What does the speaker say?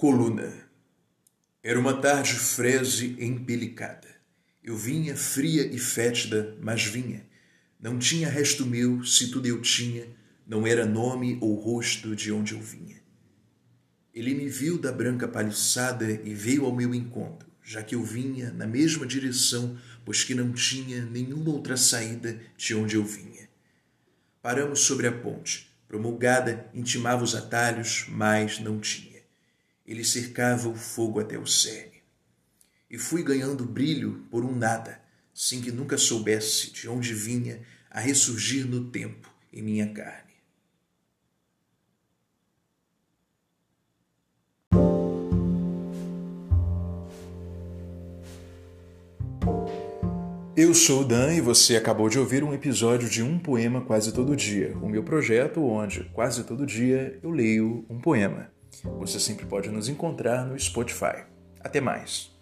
Coluna. Era uma tarde freze empelicada. Eu vinha fria e fétida, mas vinha. Não tinha resto meu, se tudo eu tinha, não era nome ou rosto de onde eu vinha. Ele me viu da branca paliçada e veio ao meu encontro, já que eu vinha na mesma direção, pois que não tinha nenhuma outra saída de onde eu vinha. Paramos sobre a ponte. Promulgada, intimava os atalhos, mas não tinha. Ele cercava o fogo até o cerne. E fui ganhando brilho por um nada, sem que nunca soubesse de onde vinha a ressurgir no tempo em minha carne. Eu sou o Dan e você acabou de ouvir um episódio de Um Poema Quase Todo Dia, o meu projeto onde, quase todo dia, eu leio um poema. Você sempre pode nos encontrar no Spotify. Até mais!